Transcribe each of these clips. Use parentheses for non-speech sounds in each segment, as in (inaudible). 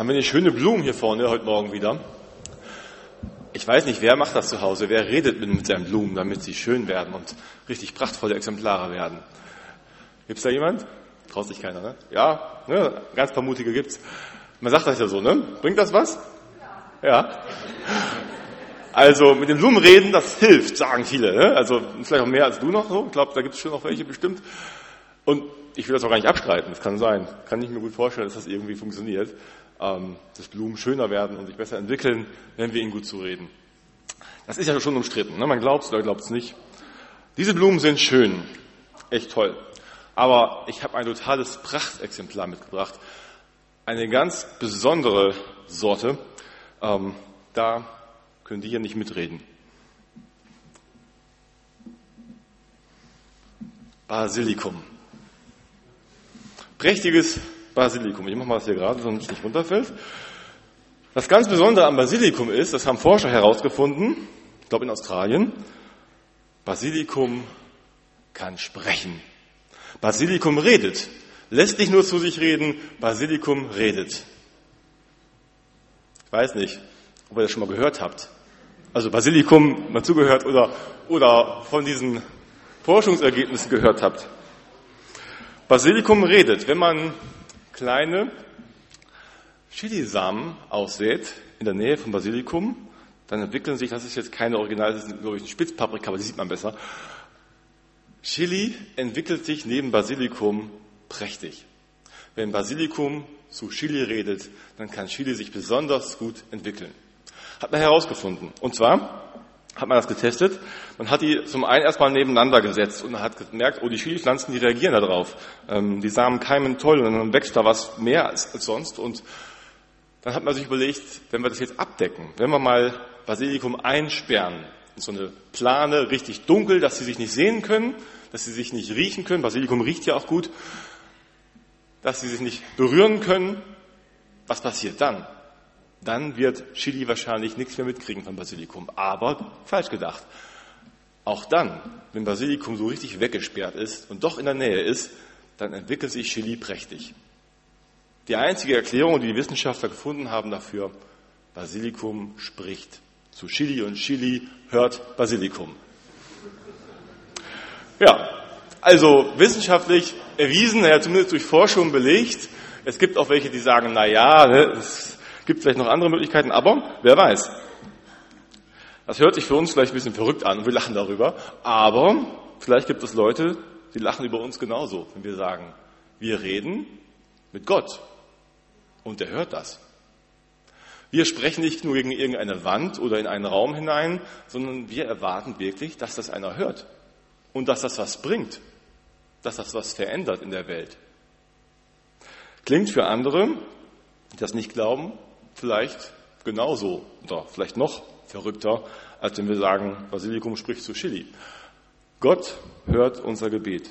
haben wir nicht schöne Blumen hier vorne heute Morgen wieder. Ich weiß nicht, wer macht das zu Hause, wer redet mit, mit seinen Blumen, damit sie schön werden und richtig prachtvolle Exemplare werden. Gibt's da jemand? Traut sich keiner, ne? Ja, ne? ganz paar Mutige gibt's. Man sagt das ja so, ne? Bringt das was? Ja. Also mit den Blumen reden, das hilft, sagen viele. Ne? Also vielleicht auch mehr als du noch so. Ich glaube, da gibt es schon noch welche bestimmt. Und ich will das auch gar nicht abstreiten. Das kann sein. Kann ich mir gut vorstellen, dass das irgendwie funktioniert. Ähm, dass Blumen schöner werden und sich besser entwickeln, wenn wir ihnen gut zureden. Das ist ja schon umstritten. Ne? Man glaubt es oder glaubt es nicht. Diese Blumen sind schön. Echt toll. Aber ich habe ein totales Prachtexemplar mitgebracht. Eine ganz besondere Sorte. Ähm, da können die hier nicht mitreden. Basilikum. Prächtiges Basilikum. Ich mache mal das hier gerade, es nicht runterfällt. Das ganz Besondere am Basilikum ist, das haben Forscher herausgefunden, ich glaube in Australien, Basilikum kann sprechen. Basilikum redet. Lässt nicht nur zu sich reden, Basilikum redet. Ich weiß nicht, ob ihr das schon mal gehört habt also Basilikum mal zugehört oder, oder von diesen Forschungsergebnissen gehört habt. Basilikum redet, wenn man kleine Chilisamen aussät in der Nähe von Basilikum, dann entwickeln sich, das ist jetzt keine Original, das ist glaube ich eine Spitzpaprika, aber die sieht man besser. Chili entwickelt sich neben Basilikum prächtig. Wenn Basilikum zu Chili redet, dann kann Chili sich besonders gut entwickeln. Hat man herausgefunden. Und zwar hat man das getestet. Man hat die zum einen erstmal nebeneinander gesetzt und hat gemerkt, oh, die Chilipflanzen, die reagieren da drauf. Ähm, die Samen keimen toll und dann wächst da was mehr als, als sonst. Und dann hat man sich überlegt, wenn wir das jetzt abdecken, wenn wir mal Basilikum einsperren, in so eine Plane richtig dunkel, dass sie sich nicht sehen können, dass sie sich nicht riechen können, Basilikum riecht ja auch gut, dass sie sich nicht berühren können, was passiert dann? Dann wird Chili wahrscheinlich nichts mehr mitkriegen von Basilikum. Aber falsch gedacht. Auch dann, wenn Basilikum so richtig weggesperrt ist und doch in der Nähe ist, dann entwickelt sich Chili prächtig. Die einzige Erklärung, die die Wissenschaftler gefunden haben dafür, Basilikum spricht zu Chili und Chili hört Basilikum. Ja, also wissenschaftlich erwiesen, ja, zumindest durch Forschung belegt. Es gibt auch welche, die sagen, na ja, ne, Gibt vielleicht noch andere Möglichkeiten, aber wer weiß. Das hört sich für uns vielleicht ein bisschen verrückt an und wir lachen darüber, aber vielleicht gibt es Leute, die lachen über uns genauso, wenn wir sagen, wir reden mit Gott und der hört das. Wir sprechen nicht nur gegen irgendeine Wand oder in einen Raum hinein, sondern wir erwarten wirklich, dass das einer hört und dass das was bringt, dass das was verändert in der Welt. Klingt für andere, die das nicht glauben, vielleicht genauso oder vielleicht noch verrückter, als wenn wir sagen, Basilikum spricht zu Chili. Gott hört unser Gebet.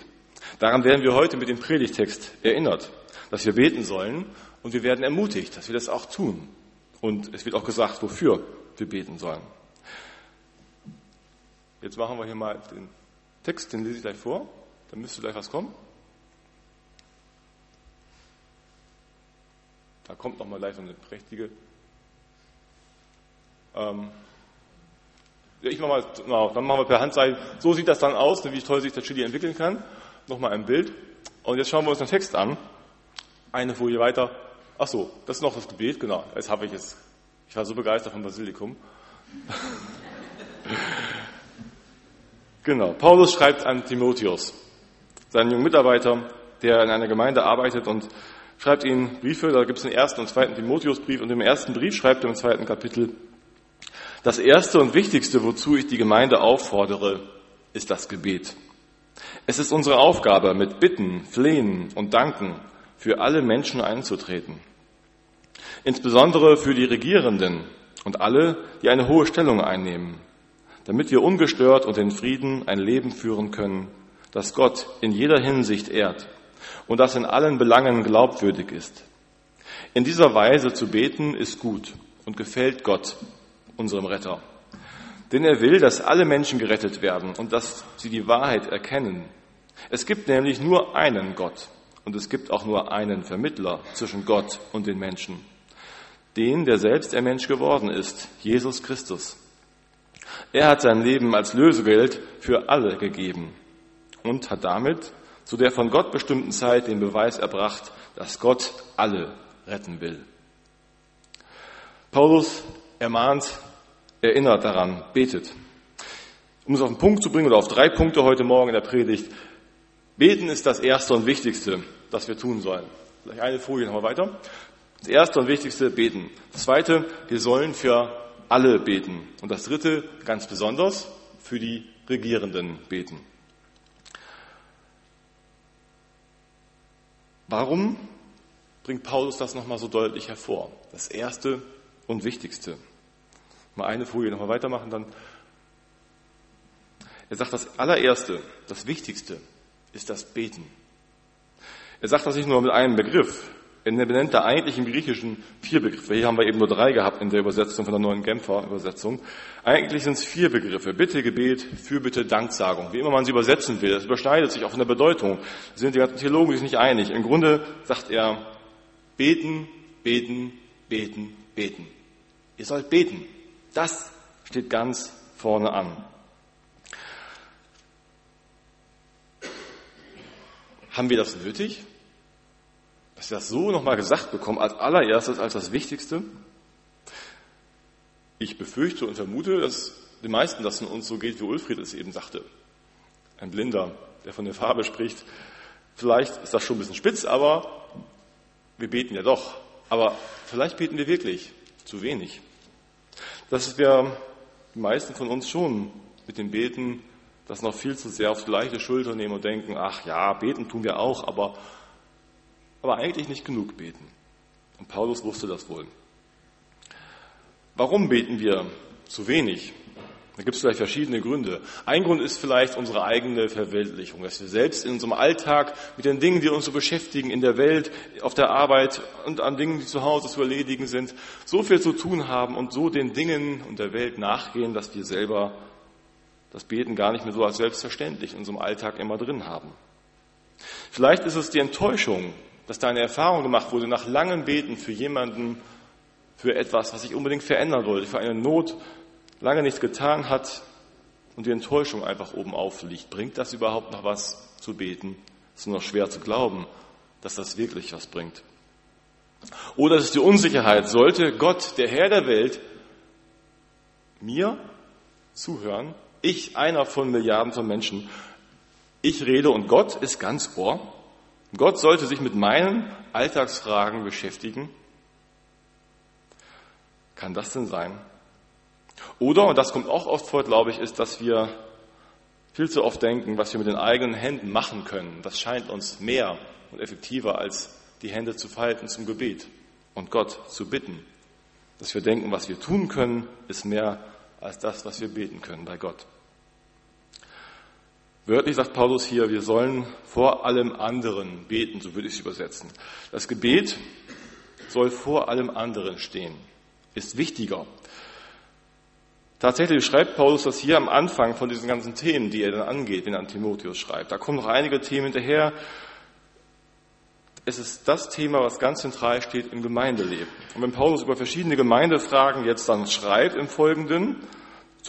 Daran werden wir heute mit dem Predigtext erinnert, dass wir beten sollen und wir werden ermutigt, dass wir das auch tun. Und es wird auch gesagt, wofür wir beten sollen. Jetzt machen wir hier mal den Text, den lese ich gleich vor. Dann müsste gleich was kommen. Da kommt nochmal gleich so eine prächtige. Ähm, ich mach mal, genau, dann machen wir per Handzeichen. So sieht das dann aus, wie toll sich der Chili entwickeln kann. Nochmal ein Bild. Und jetzt schauen wir uns den Text an. Eine Folie weiter. Ach so, das ist noch das Gebet, genau. Jetzt habe ich es. Ich war so begeistert vom Basilikum. (laughs) genau. Paulus schreibt an Timotheus, seinen jungen Mitarbeiter, der in einer Gemeinde arbeitet und schreibt ihnen Briefe, da gibt es den ersten und zweiten Timotheusbrief und im ersten Brief schreibt er im zweiten Kapitel, das erste und wichtigste, wozu ich die Gemeinde auffordere, ist das Gebet. Es ist unsere Aufgabe, mit Bitten, Flehen und Danken für alle Menschen einzutreten. Insbesondere für die Regierenden und alle, die eine hohe Stellung einnehmen, damit wir ungestört und in Frieden ein Leben führen können, das Gott in jeder Hinsicht ehrt und das in allen Belangen glaubwürdig ist. In dieser Weise zu beten ist gut und gefällt Gott, unserem Retter. Denn er will, dass alle Menschen gerettet werden und dass sie die Wahrheit erkennen. Es gibt nämlich nur einen Gott und es gibt auch nur einen Vermittler zwischen Gott und den Menschen. Den, der selbst der Mensch geworden ist, Jesus Christus. Er hat sein Leben als Lösegeld für alle gegeben und hat damit zu der von Gott bestimmten Zeit den Beweis erbracht, dass Gott alle retten will. Paulus ermahnt, erinnert daran, betet. Um es auf den Punkt zu bringen oder auf drei Punkte heute Morgen in der Predigt. Beten ist das Erste und Wichtigste, das wir tun sollen. Vielleicht eine Folie nochmal weiter. Das Erste und Wichtigste, beten. Das Zweite, wir sollen für alle beten. Und das Dritte, ganz besonders, für die Regierenden beten. Warum bringt Paulus das nochmal so deutlich hervor? Das Erste und Wichtigste. Mal eine Folie nochmal weitermachen, dann. Er sagt, das allererste, das Wichtigste ist das Beten. Er sagt das nicht nur mit einem Begriff. Er benennt da eigentlich im Griechischen vier Begriffe. Hier haben wir eben nur drei gehabt in der Übersetzung von der neuen Genfer Übersetzung. Eigentlich sind es vier Begriffe. Bitte, Gebet, Fürbitte, Danksagung. Wie immer man sie übersetzen will. Das überschneidet sich auch von der Bedeutung. Da sind die ganzen Theologen sich nicht einig. Im Grunde sagt er, beten, beten, beten, beten. Ihr sollt beten. Das steht ganz vorne an. Haben wir das nötig? Dass wir das so nochmal gesagt bekommen, als allererstes, als das Wichtigste? Ich befürchte und vermute, dass den meisten das von uns so geht, wie Ulfried es eben sagte. Ein Blinder, der von der Farbe spricht. Vielleicht ist das schon ein bisschen spitz, aber wir beten ja doch. Aber vielleicht beten wir wirklich zu wenig. Dass wir die meisten von uns schon mit dem Beten das noch viel zu sehr auf die leichte Schulter nehmen und denken, ach ja, beten tun wir auch, aber, aber eigentlich nicht genug beten. Und Paulus wusste das wohl. Warum beten wir zu wenig? Da gibt es vielleicht verschiedene Gründe. Ein Grund ist vielleicht unsere eigene Verweltlichung, dass wir selbst in unserem Alltag mit den Dingen, die uns so beschäftigen, in der Welt, auf der Arbeit und an Dingen, die zu Hause zu erledigen sind, so viel zu tun haben und so den Dingen und der Welt nachgehen, dass wir selber das Beten gar nicht mehr so als selbstverständlich in unserem Alltag immer drin haben. Vielleicht ist es die Enttäuschung, dass da eine Erfahrung gemacht wurde nach langem Beten für jemanden, für etwas, was sich unbedingt verändern wollte, für eine Not, lange nichts getan hat und die Enttäuschung einfach oben aufliegt. Bringt das überhaupt noch was zu beten? Es ist nur noch schwer zu glauben, dass das wirklich was bringt. Oder es ist die Unsicherheit, sollte Gott, der Herr der Welt, mir zuhören ich, einer von Milliarden von Menschen, ich rede und Gott ist ganz Ohr. Gott sollte sich mit meinen Alltagsfragen beschäftigen. Kann das denn sein? Oder, und das kommt auch oft vor, glaube ich, ist, dass wir viel zu oft denken, was wir mit den eigenen Händen machen können. Das scheint uns mehr und effektiver, als die Hände zu falten zum Gebet und Gott zu bitten. Dass wir denken, was wir tun können, ist mehr als das, was wir beten können bei Gott. Wörtlich sagt Paulus hier, wir sollen vor allem anderen beten, so würde ich es übersetzen. Das Gebet soll vor allem anderen stehen, ist wichtiger. Tatsächlich schreibt Paulus das hier am Anfang von diesen ganzen Themen, die er dann angeht, wenn er an Timotheus schreibt. Da kommen noch einige Themen hinterher. Es ist das Thema, was ganz zentral steht im Gemeindeleben. Und wenn Paulus über verschiedene Gemeindefragen jetzt dann schreibt im Folgenden,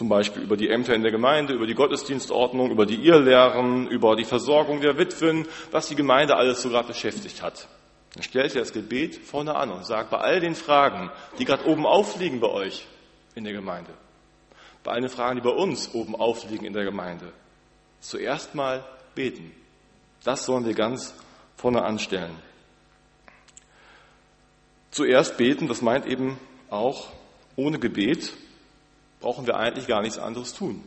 zum Beispiel über die Ämter in der Gemeinde, über die Gottesdienstordnung, über die Irrlehren, über die Versorgung der Witwen, was die Gemeinde alles so gerade beschäftigt hat. Dann stellt er das Gebet vorne an und sagt, bei all den Fragen, die gerade oben aufliegen bei euch in der Gemeinde, bei allen Fragen, die bei uns oben aufliegen in der Gemeinde, zuerst mal beten. Das sollen wir ganz vorne anstellen. Zuerst beten, das meint eben auch, ohne Gebet brauchen wir eigentlich gar nichts anderes tun.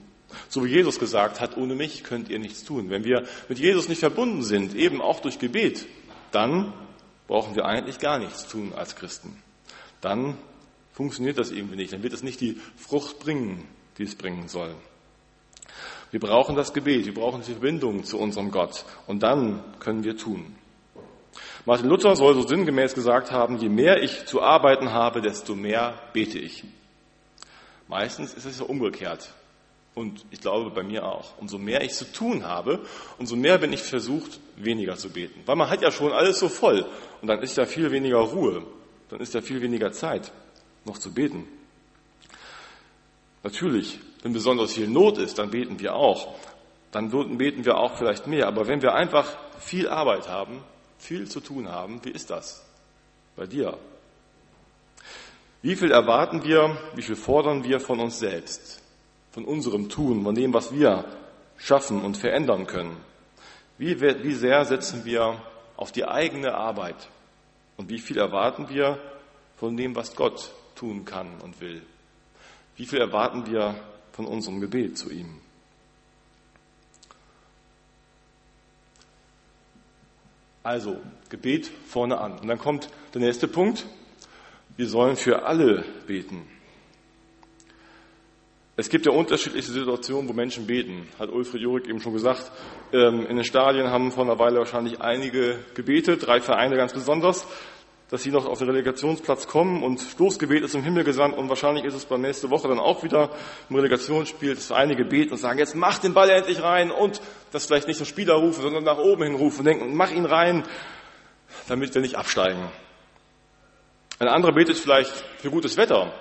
So wie Jesus gesagt hat, ohne mich könnt ihr nichts tun. Wenn wir mit Jesus nicht verbunden sind, eben auch durch Gebet, dann brauchen wir eigentlich gar nichts tun als Christen. Dann funktioniert das irgendwie nicht. Dann wird es nicht die Frucht bringen, die es bringen soll. Wir brauchen das Gebet, wir brauchen die Verbindung zu unserem Gott. Und dann können wir tun. Martin Luther soll so sinngemäß gesagt haben, je mehr ich zu arbeiten habe, desto mehr bete ich. Meistens ist es ja umgekehrt. Und ich glaube bei mir auch. Umso mehr ich zu tun habe, umso mehr bin ich versucht, weniger zu beten. Weil man hat ja schon alles so voll. Und dann ist ja viel weniger Ruhe. dann ist ja viel weniger Zeit, noch zu beten. Natürlich, wenn besonders viel Not ist, dann beten wir auch. Dann beten wir auch vielleicht mehr. Aber wenn wir einfach viel Arbeit haben, viel zu tun haben, wie ist das bei dir? Wie viel erwarten wir, wie viel fordern wir von uns selbst, von unserem Tun, von dem, was wir schaffen und verändern können? Wie, wie sehr setzen wir auf die eigene Arbeit und wie viel erwarten wir von dem, was Gott tun kann und will? Wie viel erwarten wir von unserem Gebet zu ihm? Also, Gebet vorne an. Und dann kommt der nächste Punkt. Wir sollen für alle beten. Es gibt ja unterschiedliche Situationen, wo Menschen beten, hat Ulfried Jurik eben schon gesagt. Ähm, in den Stadien haben vor einer Weile wahrscheinlich einige gebetet, drei Vereine ganz besonders, dass sie noch auf den Relegationsplatz kommen und Stoßgebet ist im Himmel gesandt und wahrscheinlich ist es beim nächste Woche dann auch wieder im Relegationsspiel, dass einige beten und sagen, jetzt mach den Ball endlich rein und das vielleicht nicht zum Spieler rufen, sondern nach oben hin rufen und denken, mach ihn rein, damit wir nicht absteigen. Ein anderer betet vielleicht für gutes Wetter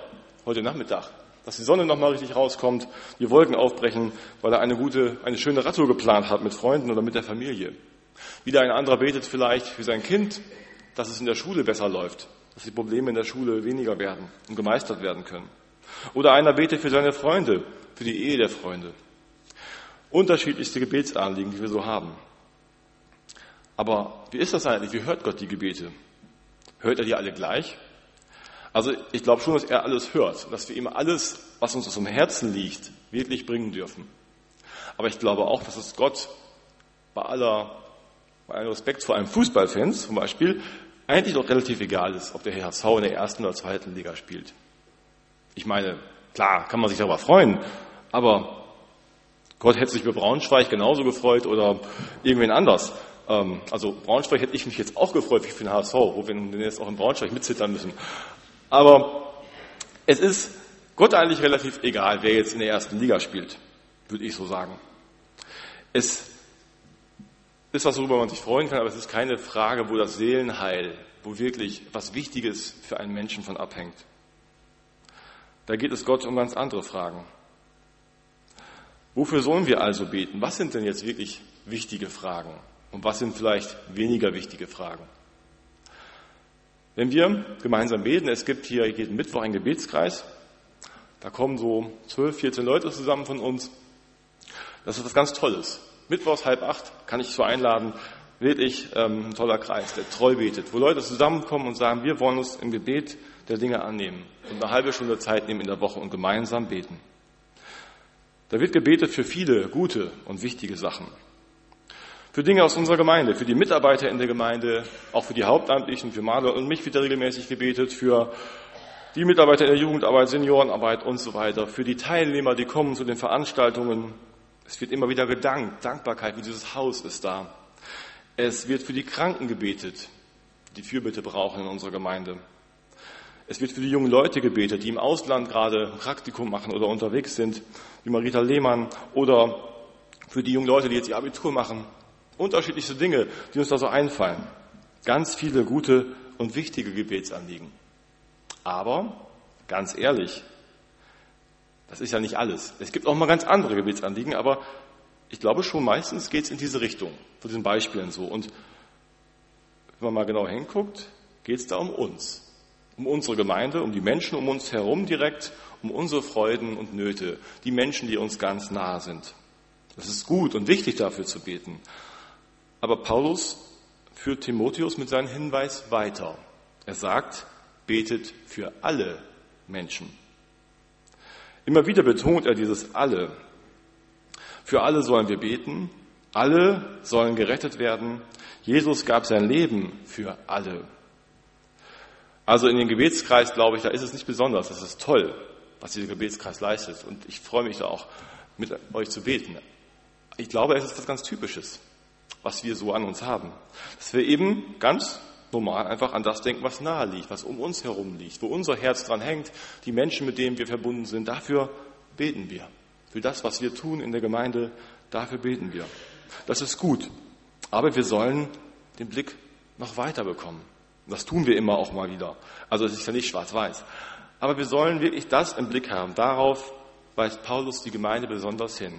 heute Nachmittag dass die Sonne nochmal richtig rauskommt, die Wolken aufbrechen, weil er eine gute, eine schöne Radtour geplant hat mit Freunden oder mit der Familie. Wieder ein anderer betet vielleicht für sein Kind, dass es in der Schule besser läuft, dass die Probleme in der Schule weniger werden und gemeistert werden können. Oder einer betet für seine Freunde, für die Ehe der Freunde. Unterschiedlichste Gebetsanliegen, die wir so haben. Aber wie ist das eigentlich? Wie hört Gott die Gebete? Hört er die alle gleich? Also ich glaube schon, dass er alles hört, dass wir ihm alles, was uns aus dem Herzen liegt, wirklich bringen dürfen. Aber ich glaube auch, dass es Gott bei aller, bei allem Respekt vor einem Fußballfans zum Beispiel eigentlich doch relativ egal ist, ob der HSV in der ersten oder zweiten Liga spielt. Ich meine, klar, kann man sich darüber freuen, aber Gott hätte sich über Braunschweig genauso gefreut oder irgendwen anders. Ähm, also Braunschweig hätte ich mich jetzt auch gefreut wie für den HSV, wo wir jetzt auch in Braunschweig mitzittern müssen. Aber es ist Gott eigentlich relativ egal, wer jetzt in der ersten Liga spielt, würde ich so sagen. Es ist was, worüber man sich freuen kann, aber es ist keine Frage, wo das Seelenheil, wo wirklich was Wichtiges für einen Menschen von abhängt. Da geht es Gott um ganz andere Fragen. Wofür sollen wir also beten? Was sind denn jetzt wirklich wichtige Fragen? Und was sind vielleicht weniger wichtige Fragen? Wenn wir gemeinsam beten, es gibt hier jeden Mittwoch einen Gebetskreis, da kommen so zwölf, 14 Leute zusammen von uns. Das ist was ganz Tolles. Mittwochs halb acht kann ich so einladen, wirklich ähm, ein toller Kreis, der treu betet, wo Leute zusammenkommen und sagen, wir wollen uns im Gebet der Dinge annehmen und eine halbe Stunde Zeit nehmen in der Woche und gemeinsam beten. Da wird gebetet für viele gute und wichtige Sachen für Dinge aus unserer Gemeinde, für die Mitarbeiter in der Gemeinde, auch für die Hauptamtlichen, für Maler und mich wird regelmäßig gebetet, für die Mitarbeiter in der Jugendarbeit, Seniorenarbeit und so weiter, für die Teilnehmer, die kommen zu den Veranstaltungen. Es wird immer wieder gedankt, Dankbarkeit für dieses Haus ist da. Es wird für die Kranken gebetet, die Fürbitte brauchen in unserer Gemeinde. Es wird für die jungen Leute gebetet, die im Ausland gerade ein Praktikum machen oder unterwegs sind, wie Marita Lehmann, oder für die jungen Leute, die jetzt ihr Abitur machen, Unterschiedlichste Dinge, die uns da so einfallen. Ganz viele gute und wichtige Gebetsanliegen. Aber, ganz ehrlich, das ist ja nicht alles. Es gibt auch mal ganz andere Gebetsanliegen, aber ich glaube schon, meistens geht es in diese Richtung, von diesen Beispielen so. Und wenn man mal genau hinguckt, geht es da um uns, um unsere Gemeinde, um die Menschen um uns herum direkt, um unsere Freuden und Nöte, die Menschen, die uns ganz nahe sind. Es ist gut und wichtig dafür zu beten. Aber Paulus führt Timotheus mit seinem Hinweis weiter. Er sagt, betet für alle Menschen. Immer wieder betont er dieses alle. Für alle sollen wir beten, alle sollen gerettet werden. Jesus gab sein Leben für alle. Also in dem Gebetskreis, glaube ich, da ist es nicht besonders. Das ist toll, was dieser Gebetskreis leistet. Und ich freue mich da auch, mit euch zu beten. Ich glaube, es ist was ganz Typisches was wir so an uns haben. Dass wir eben ganz normal einfach an das denken, was nahe liegt, was um uns herum liegt, wo unser Herz dran hängt, die Menschen, mit denen wir verbunden sind. Dafür beten wir. Für das, was wir tun in der Gemeinde, dafür beten wir. Das ist gut. Aber wir sollen den Blick noch weiter bekommen. Das tun wir immer auch mal wieder. Also es ist ja nicht schwarz-weiß. Aber wir sollen wirklich das im Blick haben. Darauf weist Paulus die Gemeinde besonders hin.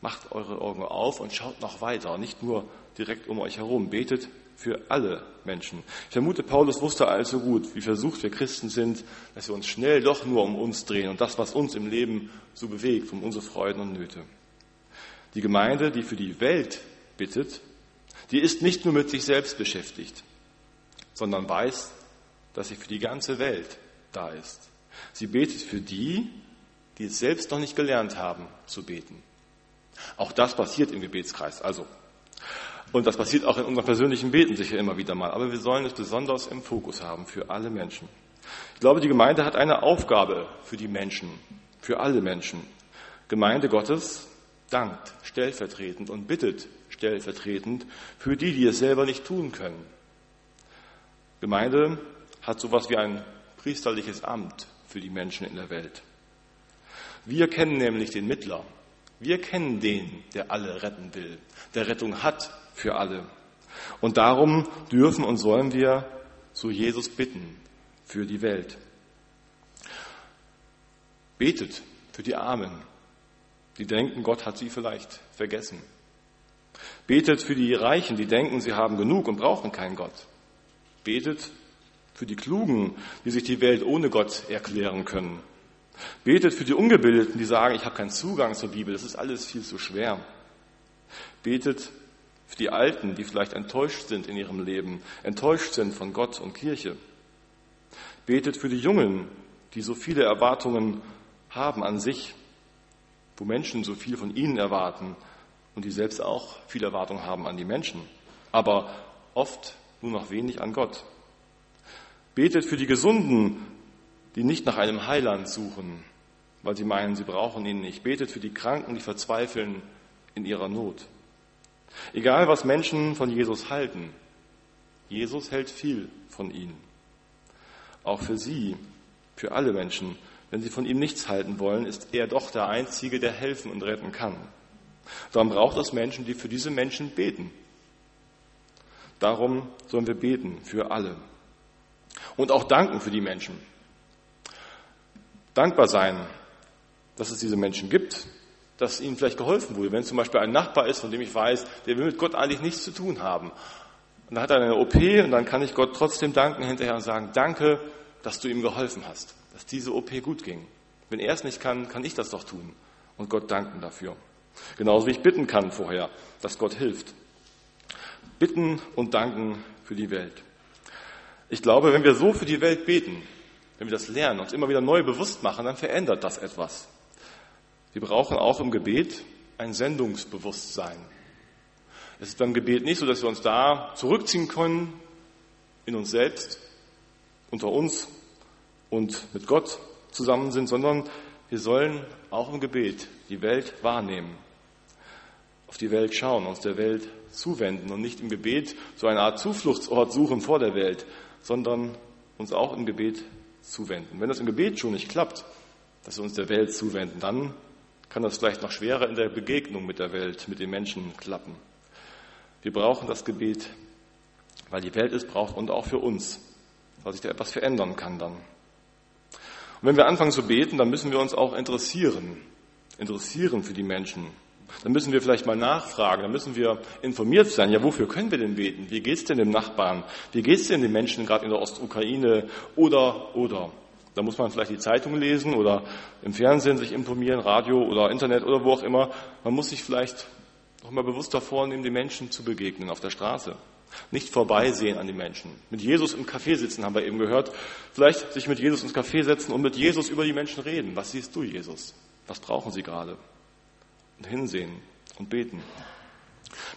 Macht eure Augen auf und schaut noch weiter, nicht nur direkt um euch herum. Betet für alle Menschen. Ich vermute, Paulus wusste also gut, wie versucht wir Christen sind, dass wir uns schnell doch nur um uns drehen und das, was uns im Leben so bewegt, um unsere Freuden und Nöte. Die Gemeinde, die für die Welt bittet, die ist nicht nur mit sich selbst beschäftigt, sondern weiß, dass sie für die ganze Welt da ist. Sie betet für die, die es selbst noch nicht gelernt haben zu beten. Auch das passiert im Gebetskreis. Also, und das passiert auch in unserem persönlichen Beten sicher immer wieder mal. Aber wir sollen es besonders im Fokus haben für alle Menschen. Ich glaube, die Gemeinde hat eine Aufgabe für die Menschen, für alle Menschen. Gemeinde Gottes dankt stellvertretend und bittet stellvertretend für die, die es selber nicht tun können. Gemeinde hat sowas wie ein priesterliches Amt für die Menschen in der Welt. Wir kennen nämlich den Mittler. Wir kennen den, der alle retten will, der Rettung hat für alle. Und darum dürfen und sollen wir zu Jesus bitten für die Welt. Betet für die Armen, die denken, Gott hat sie vielleicht vergessen. Betet für die Reichen, die denken, sie haben genug und brauchen keinen Gott. Betet für die Klugen, die sich die Welt ohne Gott erklären können. Betet für die Ungebildeten, die sagen, ich habe keinen Zugang zur Bibel, das ist alles viel zu schwer. Betet für die Alten, die vielleicht enttäuscht sind in ihrem Leben, enttäuscht sind von Gott und Kirche. Betet für die Jungen, die so viele Erwartungen haben an sich, wo Menschen so viel von ihnen erwarten und die selbst auch viel Erwartung haben an die Menschen, aber oft nur noch wenig an Gott. Betet für die Gesunden, die nicht nach einem Heiland suchen, weil sie meinen, sie brauchen ihn nicht. Betet für die Kranken, die verzweifeln in ihrer Not. Egal, was Menschen von Jesus halten, Jesus hält viel von ihnen. Auch für sie, für alle Menschen, wenn sie von ihm nichts halten wollen, ist er doch der Einzige, der helfen und retten kann. Darum braucht es Menschen, die für diese Menschen beten. Darum sollen wir beten für alle. Und auch danken für die Menschen. Dankbar sein, dass es diese Menschen gibt, dass ihnen vielleicht geholfen wurde. Wenn zum Beispiel ein Nachbar ist, von dem ich weiß, der will mit Gott eigentlich nichts zu tun haben. Und dann hat er eine OP und dann kann ich Gott trotzdem danken hinterher und sagen, danke, dass du ihm geholfen hast, dass diese OP gut ging. Wenn er es nicht kann, kann ich das doch tun und Gott danken dafür. Genauso wie ich bitten kann vorher, dass Gott hilft. Bitten und danken für die Welt. Ich glaube, wenn wir so für die Welt beten, wenn wir das lernen, uns immer wieder neu bewusst machen, dann verändert das etwas. Wir brauchen auch im Gebet ein Sendungsbewusstsein. Es ist beim Gebet nicht so, dass wir uns da zurückziehen können in uns selbst, unter uns und mit Gott zusammen sind, sondern wir sollen auch im Gebet die Welt wahrnehmen, auf die Welt schauen, uns der Welt zuwenden und nicht im Gebet so eine Art Zufluchtsort suchen vor der Welt, sondern uns auch im Gebet zuwenden. Wenn das im Gebet schon nicht klappt, dass wir uns der Welt zuwenden, dann kann das vielleicht noch schwerer in der Begegnung mit der Welt, mit den Menschen klappen. Wir brauchen das Gebet, weil die Welt es braucht und auch für uns, weil sich da etwas verändern kann dann. Und wenn wir anfangen zu beten, dann müssen wir uns auch interessieren, interessieren für die Menschen. Dann müssen wir vielleicht mal nachfragen, dann müssen wir informiert sein. Ja, wofür können wir denn beten? Wie geht's denn dem Nachbarn? Wie geht's denn den Menschen gerade in der Ostukraine? Oder, oder. Da muss man vielleicht die Zeitung lesen oder im Fernsehen sich informieren, Radio oder Internet oder wo auch immer. Man muss sich vielleicht noch mal bewusster vornehmen, den Menschen zu begegnen auf der Straße. Nicht vorbeisehen an die Menschen. Mit Jesus im Café sitzen, haben wir eben gehört. Vielleicht sich mit Jesus ins Café setzen und mit Jesus über die Menschen reden. Was siehst du, Jesus? Was brauchen sie gerade? Und hinsehen und beten.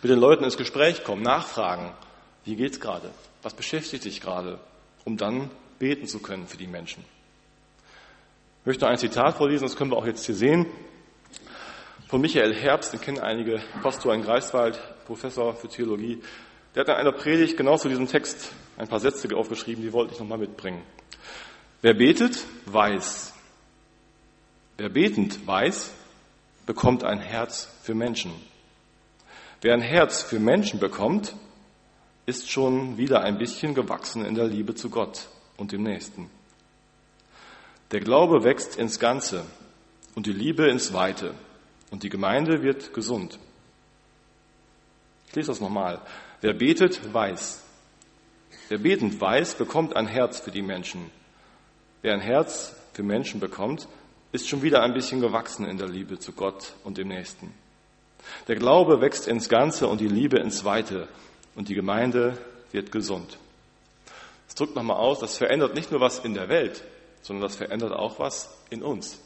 Mit den Leuten ins Gespräch kommen, nachfragen. Wie geht's gerade? Was beschäftigt dich gerade? Um dann beten zu können für die Menschen. Ich möchte ein Zitat vorlesen, das können wir auch jetzt hier sehen, von Michael Herbst, den kennen einige, Pastor in Greifswald, Professor für Theologie. Der hat in einer Predigt genau zu diesem Text ein paar Sätze aufgeschrieben, die wollte ich nochmal mitbringen. Wer betet, weiß. Wer betend weiß, bekommt ein Herz für Menschen. Wer ein Herz für Menschen bekommt, ist schon wieder ein bisschen gewachsen in der Liebe zu Gott und dem Nächsten. Der Glaube wächst ins Ganze und die Liebe ins Weite und die Gemeinde wird gesund. Ich lese das nochmal. Wer betet, weiß. Wer betend weiß, bekommt ein Herz für die Menschen. Wer ein Herz für Menschen bekommt, ist schon wieder ein bisschen gewachsen in der Liebe zu Gott und dem Nächsten. Der Glaube wächst ins Ganze und die Liebe ins Weite und die Gemeinde wird gesund. Das drückt nochmal aus, das verändert nicht nur was in der Welt, sondern das verändert auch was in uns.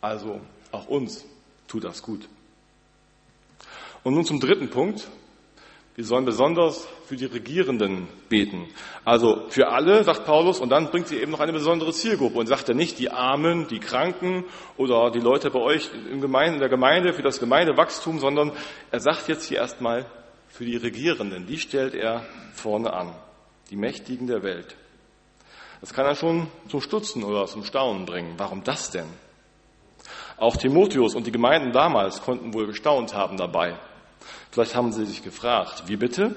Also auch uns tut das gut. Und nun zum dritten Punkt. Wir sollen besonders für die Regierenden beten. Also für alle, sagt Paulus, und dann bringt sie eben noch eine besondere Zielgruppe und sagt er nicht die Armen, die Kranken oder die Leute bei euch in der Gemeinde für das Gemeindewachstum, sondern er sagt jetzt hier erstmal für die Regierenden. Die stellt er vorne an. Die Mächtigen der Welt. Das kann er schon zum Stutzen oder zum Staunen bringen. Warum das denn? Auch Timotheus und die Gemeinden damals konnten wohl gestaunt haben dabei. Vielleicht haben Sie sich gefragt, wie bitte?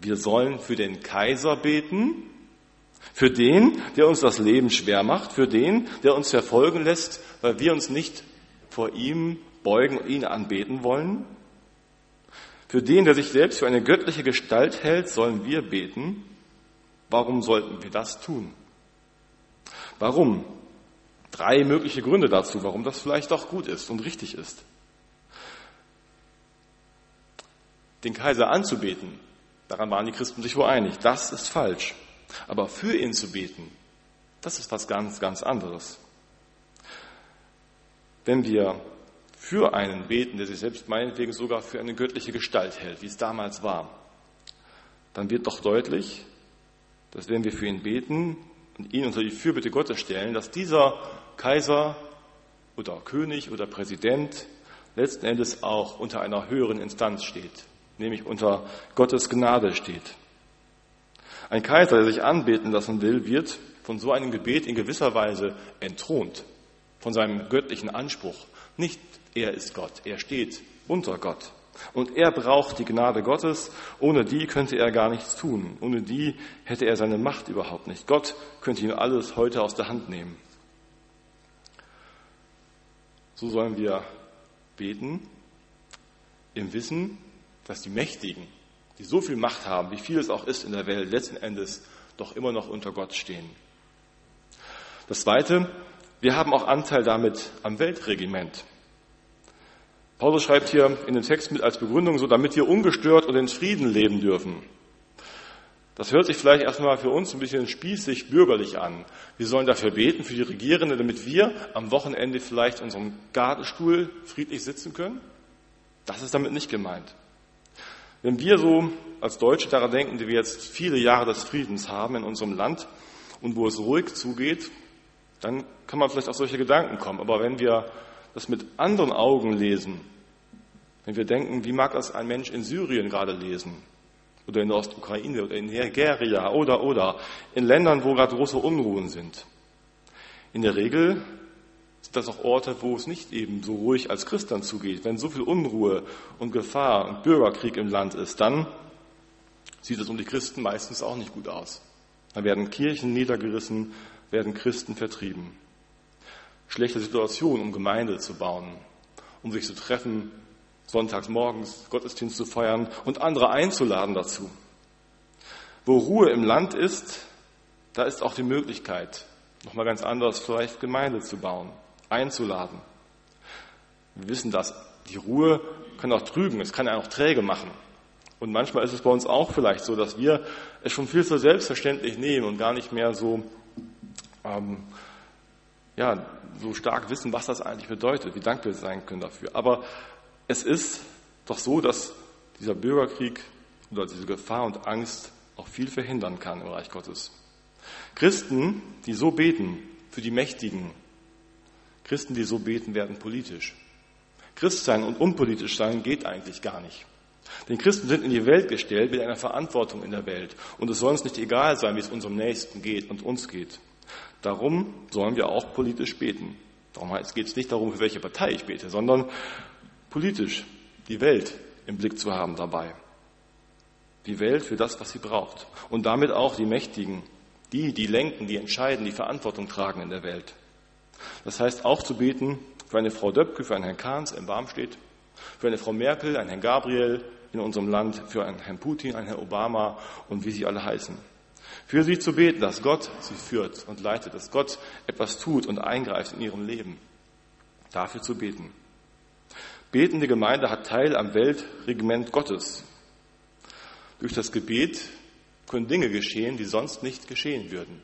Wir sollen für den Kaiser beten? Für den, der uns das Leben schwer macht? Für den, der uns verfolgen lässt, weil wir uns nicht vor ihm beugen und ihn anbeten wollen? Für den, der sich selbst für eine göttliche Gestalt hält, sollen wir beten? Warum sollten wir das tun? Warum? Drei mögliche Gründe dazu, warum das vielleicht doch gut ist und richtig ist. Den Kaiser anzubeten, daran waren die Christen sich wohl einig, das ist falsch. Aber für ihn zu beten, das ist was ganz, ganz anderes. Wenn wir für einen beten, der sich selbst meinetwegen sogar für eine göttliche Gestalt hält, wie es damals war, dann wird doch deutlich, dass wenn wir für ihn beten und ihn unter die Fürbitte Gottes stellen, dass dieser Kaiser oder König oder Präsident letzten Endes auch unter einer höheren Instanz steht, nämlich unter Gottes Gnade steht. Ein Kaiser, der sich anbeten lassen will, wird von so einem Gebet in gewisser Weise entthront, von seinem göttlichen Anspruch. Nicht er ist Gott, er steht unter Gott. Und er braucht die Gnade Gottes, ohne die könnte er gar nichts tun, ohne die hätte er seine Macht überhaupt nicht. Gott könnte ihm alles heute aus der Hand nehmen. So sollen wir beten im Wissen, dass die Mächtigen, die so viel Macht haben, wie viel es auch ist in der Welt, letzten Endes doch immer noch unter Gott stehen. Das Zweite, wir haben auch Anteil damit am Weltregiment. Paulus schreibt hier in dem Text mit als Begründung so, damit wir ungestört und in Frieden leben dürfen. Das hört sich vielleicht erstmal für uns ein bisschen spießig, bürgerlich an. Wir sollen dafür beten, für die Regierenden, damit wir am Wochenende vielleicht in unserem Gartenstuhl friedlich sitzen können. Das ist damit nicht gemeint. Wenn wir so als Deutsche daran denken, die wir jetzt viele Jahre des Friedens haben in unserem Land und wo es ruhig zugeht, dann kann man vielleicht auf solche Gedanken kommen. Aber wenn wir das mit anderen Augen lesen, wenn wir denken, wie mag das ein Mensch in Syrien gerade lesen? Oder in der Ostukraine oder in Nigeria oder oder in Ländern, wo gerade große Unruhen sind. In der Regel sind das auch Orte, wo es nicht eben so ruhig als Christen zugeht. Wenn so viel Unruhe und Gefahr und Bürgerkrieg im Land ist, dann sieht es um die Christen meistens auch nicht gut aus. Dann werden Kirchen niedergerissen, werden Christen vertrieben. Schlechte Situation, um Gemeinde zu bauen, um sich zu treffen, sonntags morgens Gottesdienst zu feiern und andere einzuladen dazu. Wo Ruhe im Land ist, da ist auch die Möglichkeit, nochmal ganz anders vielleicht Gemeinde zu bauen einzuladen. Wir wissen dass Die Ruhe kann auch trügen, es kann ja auch träge machen. Und manchmal ist es bei uns auch vielleicht so, dass wir es schon viel zu selbstverständlich nehmen und gar nicht mehr so, ähm, ja, so stark wissen, was das eigentlich bedeutet, wie dankbar wir sein können dafür. Aber es ist doch so, dass dieser Bürgerkrieg oder diese Gefahr und Angst auch viel verhindern kann im Reich Gottes. Christen, die so beten für die Mächtigen, Christen, die so beten, werden politisch. Christsein und unpolitisch sein geht eigentlich gar nicht. Denn Christen sind in die Welt gestellt mit einer Verantwortung in der Welt. Und es soll uns nicht egal sein, wie es unserem Nächsten geht und uns geht. Darum sollen wir auch politisch beten. Darum geht es nicht darum, für welche Partei ich bete, sondern politisch die Welt im Blick zu haben dabei. die Welt für das, was sie braucht. Und damit auch die Mächtigen, die, die lenken, die entscheiden, die Verantwortung tragen in der Welt. Das heißt auch zu beten für eine Frau Döpke, für einen Herrn Kahns in Barmstedt, für eine Frau Merkel, einen Herrn Gabriel in unserem Land, für einen Herrn Putin, einen Herrn Obama und wie sie alle heißen. Für sie zu beten, dass Gott sie führt und leitet, dass Gott etwas tut und eingreift in ihrem Leben. Dafür zu beten. Betende Gemeinde hat Teil am Weltregiment Gottes. Durch das Gebet können Dinge geschehen, die sonst nicht geschehen würden.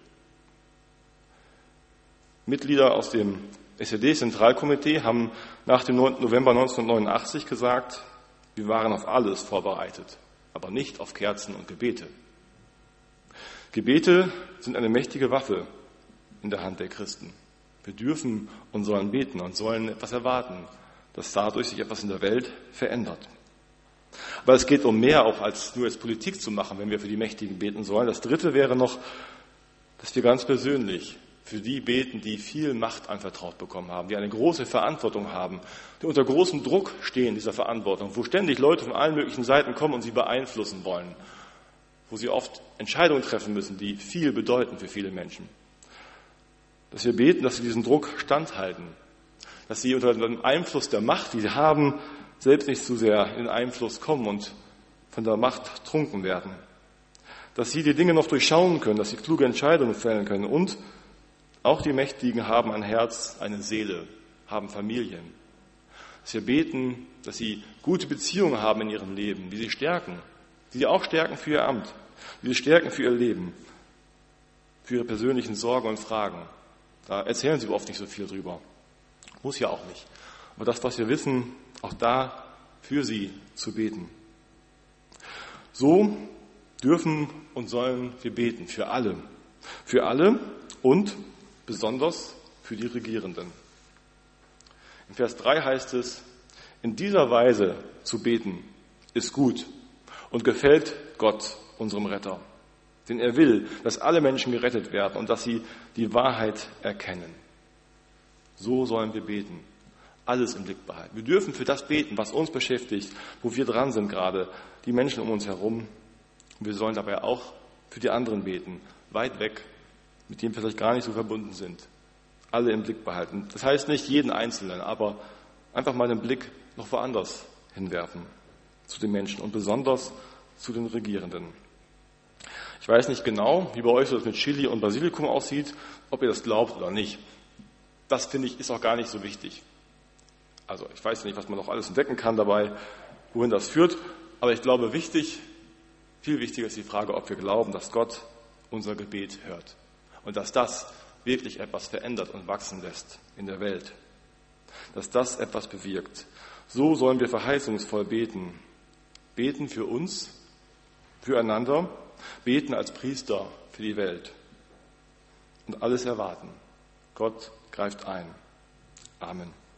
Mitglieder aus dem SED-Zentralkomitee haben nach dem 9. November 1989 gesagt, wir waren auf alles vorbereitet, aber nicht auf Kerzen und Gebete. Gebete sind eine mächtige Waffe in der Hand der Christen. Wir dürfen und sollen beten und sollen etwas erwarten, dass dadurch sich etwas in der Welt verändert. Aber es geht um mehr auch als nur jetzt Politik zu machen, wenn wir für die Mächtigen beten sollen. Das dritte wäre noch, dass wir ganz persönlich für die beten, die viel Macht anvertraut bekommen haben, die eine große Verantwortung haben, die unter großem Druck stehen dieser Verantwortung, wo ständig Leute von allen möglichen Seiten kommen und sie beeinflussen wollen, wo sie oft Entscheidungen treffen müssen, die viel bedeuten für viele Menschen. Dass wir beten, dass sie diesen Druck standhalten, dass sie unter dem Einfluss der Macht, die sie haben, selbst nicht zu sehr in Einfluss kommen und von der Macht trunken werden. Dass sie die Dinge noch durchschauen können, dass sie kluge Entscheidungen fällen können. Und auch die Mächtigen haben ein Herz, eine Seele, haben Familien. Dass wir beten, dass sie gute Beziehungen haben in ihrem Leben, die sie stärken, die sie auch stärken für ihr Amt, die sie stärken für ihr Leben, für ihre persönlichen Sorgen und Fragen. Da erzählen sie oft nicht so viel drüber. Muss ja auch nicht. Aber das, was wir wissen, auch da für sie zu beten. So dürfen und sollen wir beten für alle. Für alle und besonders für die Regierenden. In Vers 3 heißt es, in dieser Weise zu beten ist gut und gefällt Gott, unserem Retter. Denn er will, dass alle Menschen gerettet werden und dass sie die Wahrheit erkennen. So sollen wir beten alles im Blick behalten. Wir dürfen für das beten, was uns beschäftigt, wo wir dran sind gerade, die Menschen um uns herum. Wir sollen dabei auch für die anderen beten, weit weg, mit denen wir vielleicht gar nicht so verbunden sind. Alle im Blick behalten. Das heißt nicht jeden Einzelnen, aber einfach mal den Blick noch woanders hinwerfen zu den Menschen und besonders zu den Regierenden. Ich weiß nicht genau, wie bei euch so das mit Chili und Basilikum aussieht, ob ihr das glaubt oder nicht. Das finde ich ist auch gar nicht so wichtig. Also ich weiß nicht, was man noch alles entdecken kann dabei, wohin das führt, aber ich glaube, wichtig, viel wichtiger ist die Frage, ob wir glauben, dass Gott unser Gebet hört und dass das wirklich etwas verändert und wachsen lässt in der Welt, dass das etwas bewirkt. So sollen wir verheißungsvoll beten. Beten für uns, füreinander, beten als Priester für die Welt und alles erwarten. Gott greift ein. Amen.